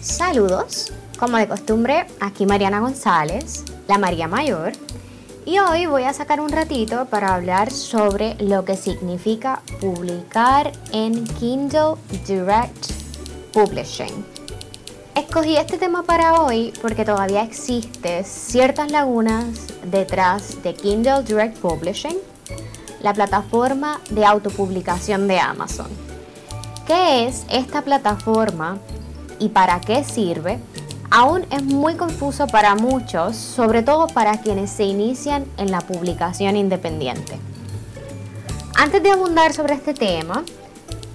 Saludos, como de costumbre, aquí Mariana González, la María Mayor, y hoy voy a sacar un ratito para hablar sobre lo que significa publicar en Kindle Direct Publishing. Escogí este tema para hoy porque todavía existen ciertas lagunas detrás de Kindle Direct Publishing, la plataforma de autopublicación de Amazon. ¿Qué es esta plataforma y para qué sirve? Aún es muy confuso para muchos, sobre todo para quienes se inician en la publicación independiente. Antes de abundar sobre este tema,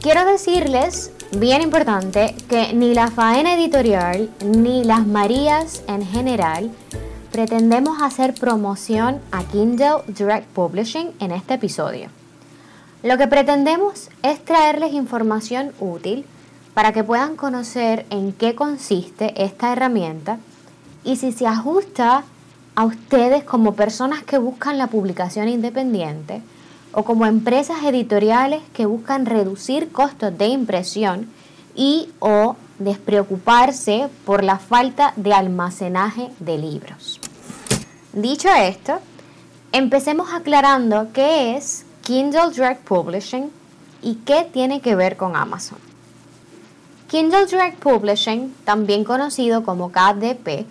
quiero decirles bien importante que ni la faena editorial ni las Marías en general pretendemos hacer promoción a Kindle Direct Publishing en este episodio. Lo que pretendemos es traerles información útil para que puedan conocer en qué consiste esta herramienta y si se ajusta a ustedes como personas que buscan la publicación independiente o como empresas editoriales que buscan reducir costos de impresión y o despreocuparse por la falta de almacenaje de libros. Dicho esto, empecemos aclarando qué es Kindle Direct Publishing y qué tiene que ver con Amazon. Kindle Direct Publishing, también conocido como KDP,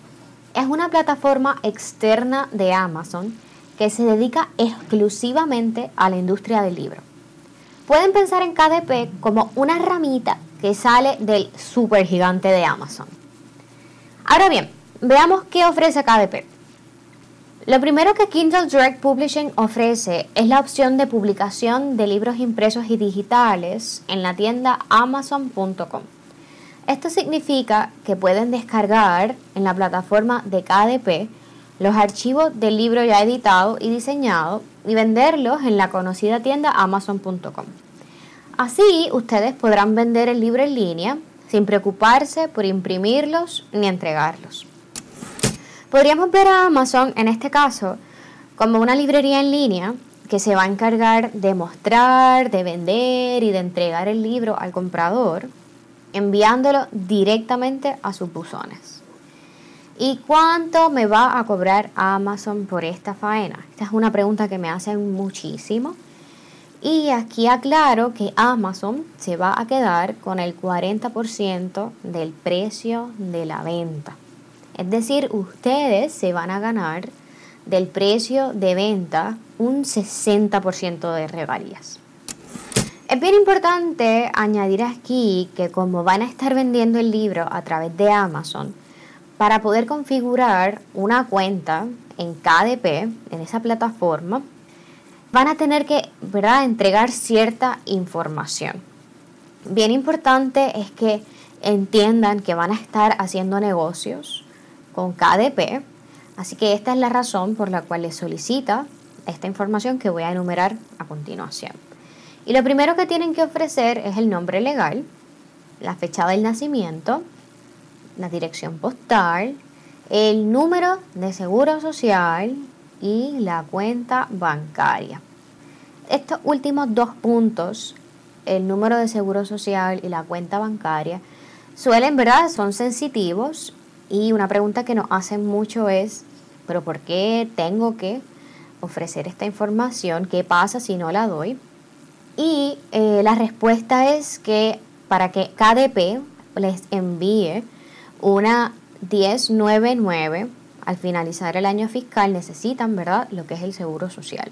es una plataforma externa de Amazon que se dedica exclusivamente a la industria del libro. Pueden pensar en KDP como una ramita que sale del supergigante de Amazon. Ahora bien, veamos qué ofrece KDP. Lo primero que Kindle Direct Publishing ofrece es la opción de publicación de libros impresos y digitales en la tienda amazon.com. Esto significa que pueden descargar en la plataforma de KDP los archivos del libro ya editado y diseñado y venderlos en la conocida tienda amazon.com. Así ustedes podrán vender el libro en línea sin preocuparse por imprimirlos ni entregarlos. Podríamos ver a Amazon en este caso como una librería en línea que se va a encargar de mostrar, de vender y de entregar el libro al comprador, enviándolo directamente a sus buzones. ¿Y cuánto me va a cobrar Amazon por esta faena? Esta es una pregunta que me hacen muchísimo. Y aquí aclaro que Amazon se va a quedar con el 40% del precio de la venta. Es decir, ustedes se van a ganar del precio de venta un 60% de regalías. Es bien importante añadir aquí que como van a estar vendiendo el libro a través de Amazon, para poder configurar una cuenta en KDP, en esa plataforma, van a tener que ¿verdad? entregar cierta información. Bien importante es que entiendan que van a estar haciendo negocios con KDP, así que esta es la razón por la cual les solicita esta información que voy a enumerar a continuación. Y lo primero que tienen que ofrecer es el nombre legal, la fecha del nacimiento, la dirección postal, el número de seguro social y la cuenta bancaria. Estos últimos dos puntos, el número de seguro social y la cuenta bancaria, suelen, ¿verdad? Son sensitivos y una pregunta que nos hacen mucho es, pero ¿por qué tengo que ofrecer esta información? ¿Qué pasa si no la doy? Y eh, la respuesta es que para que KDP les envíe una 1099 al finalizar el año fiscal necesitan, ¿verdad?, lo que es el seguro social.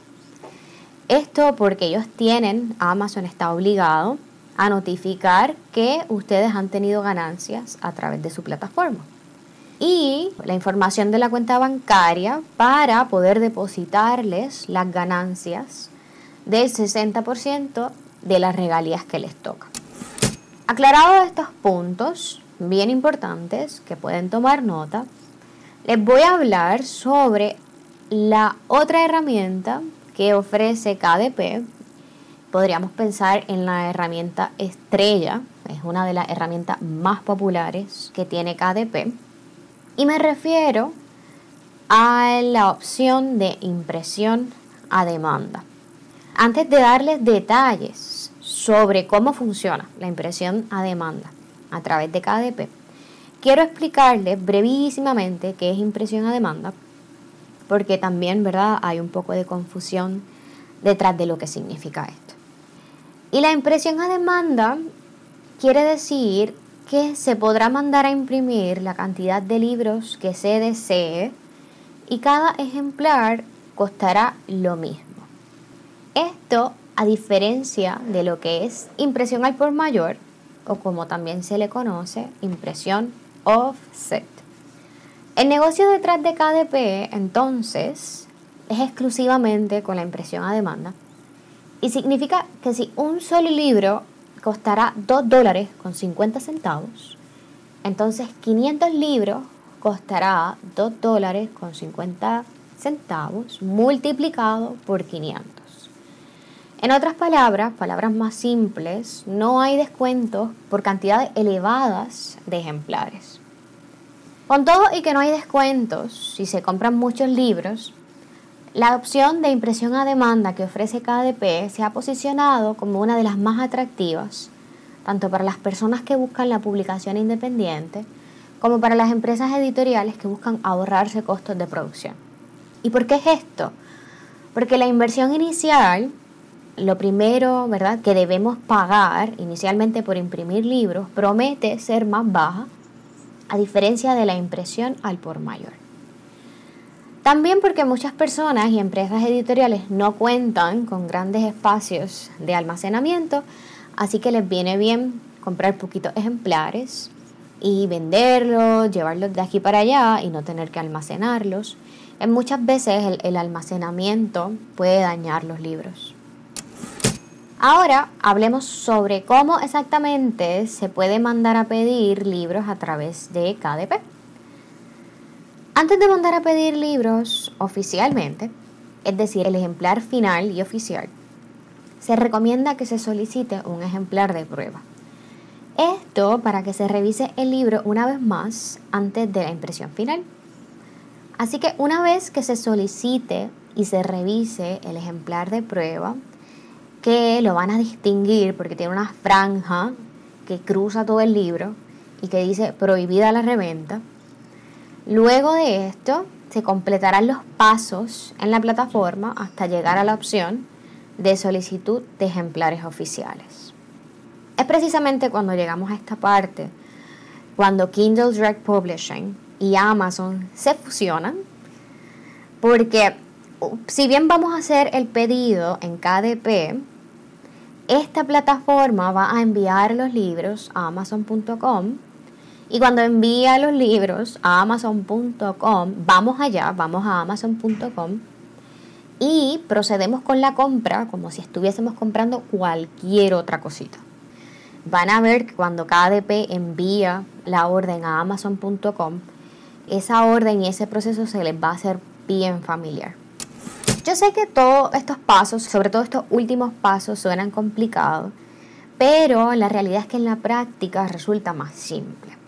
Esto porque ellos tienen, Amazon está obligado a notificar que ustedes han tenido ganancias a través de su plataforma. Y la información de la cuenta bancaria para poder depositarles las ganancias del 60% de las regalías que les toca. Aclarados estos puntos, bien importantes que pueden tomar nota, les voy a hablar sobre la otra herramienta que ofrece KDP. Podríamos pensar en la herramienta estrella, es una de las herramientas más populares que tiene KDP. Y me refiero a la opción de impresión a demanda. Antes de darles detalles sobre cómo funciona la impresión a demanda a través de KDP, quiero explicarles brevísimamente qué es impresión a demanda, porque también, ¿verdad?, hay un poco de confusión detrás de lo que significa esto. Y la impresión a demanda quiere decir que se podrá mandar a imprimir la cantidad de libros que se desee y cada ejemplar costará lo mismo. Esto a diferencia de lo que es impresión al por mayor o como también se le conoce, impresión offset. El negocio detrás de KDP entonces es exclusivamente con la impresión a demanda y significa que si un solo libro costará 2 dólares con 50 centavos, entonces 500 libros costará 2 dólares con 50 centavos multiplicado por 500. En otras palabras, palabras más simples, no hay descuentos por cantidades elevadas de ejemplares. Con todo y que no hay descuentos si se compran muchos libros, la opción de impresión a demanda que ofrece KDP se ha posicionado como una de las más atractivas, tanto para las personas que buscan la publicación independiente, como para las empresas editoriales que buscan ahorrarse costos de producción. ¿Y por qué es esto? Porque la inversión inicial, lo primero, ¿verdad?, que debemos pagar inicialmente por imprimir libros, promete ser más baja, a diferencia de la impresión al por mayor. También porque muchas personas y empresas editoriales no cuentan con grandes espacios de almacenamiento, así que les viene bien comprar poquitos ejemplares y venderlos, llevarlos de aquí para allá y no tener que almacenarlos. En muchas veces el, el almacenamiento puede dañar los libros. Ahora hablemos sobre cómo exactamente se puede mandar a pedir libros a través de KDP. Antes de mandar a pedir libros oficialmente, es decir, el ejemplar final y oficial, se recomienda que se solicite un ejemplar de prueba. Esto para que se revise el libro una vez más antes de la impresión final. Así que una vez que se solicite y se revise el ejemplar de prueba, que lo van a distinguir porque tiene una franja que cruza todo el libro y que dice prohibida la reventa, Luego de esto, se completarán los pasos en la plataforma hasta llegar a la opción de solicitud de ejemplares oficiales. Es precisamente cuando llegamos a esta parte, cuando Kindle Direct Publishing y Amazon se fusionan, porque si bien vamos a hacer el pedido en KDP, esta plataforma va a enviar los libros a amazon.com y cuando envía los libros a amazon.com, vamos allá, vamos a amazon.com y procedemos con la compra como si estuviésemos comprando cualquier otra cosita. Van a ver que cuando KDP envía la orden a amazon.com, esa orden y ese proceso se les va a hacer bien familiar. Yo sé que todos estos pasos, sobre todo estos últimos pasos, suenan complicados, pero la realidad es que en la práctica resulta más simple.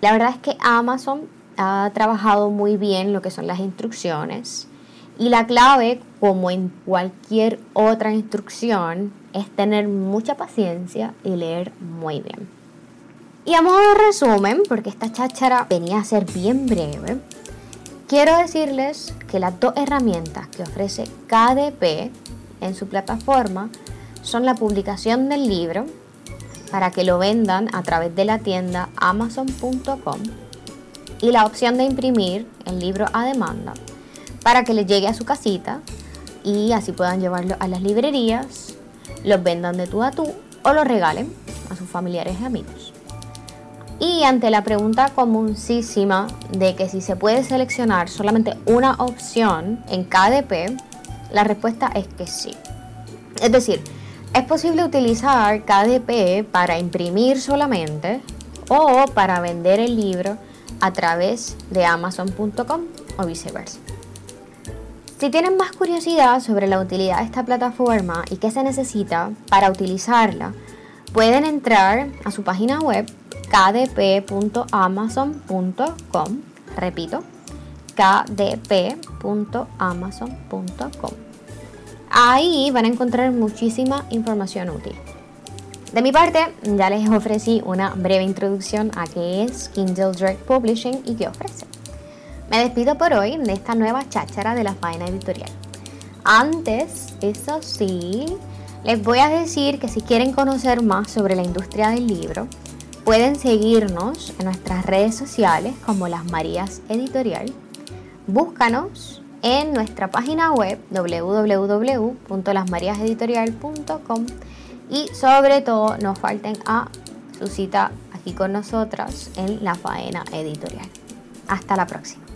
La verdad es que Amazon ha trabajado muy bien lo que son las instrucciones y la clave, como en cualquier otra instrucción, es tener mucha paciencia y leer muy bien. Y a modo de resumen, porque esta cháchara venía a ser bien breve, quiero decirles que las dos herramientas que ofrece KDP en su plataforma son la publicación del libro para que lo vendan a través de la tienda amazon.com y la opción de imprimir el libro a demanda para que les llegue a su casita y así puedan llevarlo a las librerías, los vendan de tú a tú o lo regalen a sus familiares y amigos. Y ante la pregunta comunísima de que si se puede seleccionar solamente una opción en KDP, la respuesta es que sí. Es decir, es posible utilizar KDP para imprimir solamente o para vender el libro a través de amazon.com o viceversa. Si tienen más curiosidad sobre la utilidad de esta plataforma y qué se necesita para utilizarla, pueden entrar a su página web kdp.amazon.com. Repito, kdp.amazon.com. Ahí van a encontrar muchísima información útil. De mi parte, ya les ofrecí una breve introducción a qué es Kindle Direct Publishing y qué ofrece. Me despido por hoy de esta nueva cháchara de la faena editorial. Antes, eso sí, les voy a decir que si quieren conocer más sobre la industria del libro, pueden seguirnos en nuestras redes sociales como Las Marías Editorial. Búscanos en nuestra página web www.lasmariaseditorial.com y sobre todo no falten a su cita aquí con nosotras en la faena editorial. Hasta la próxima.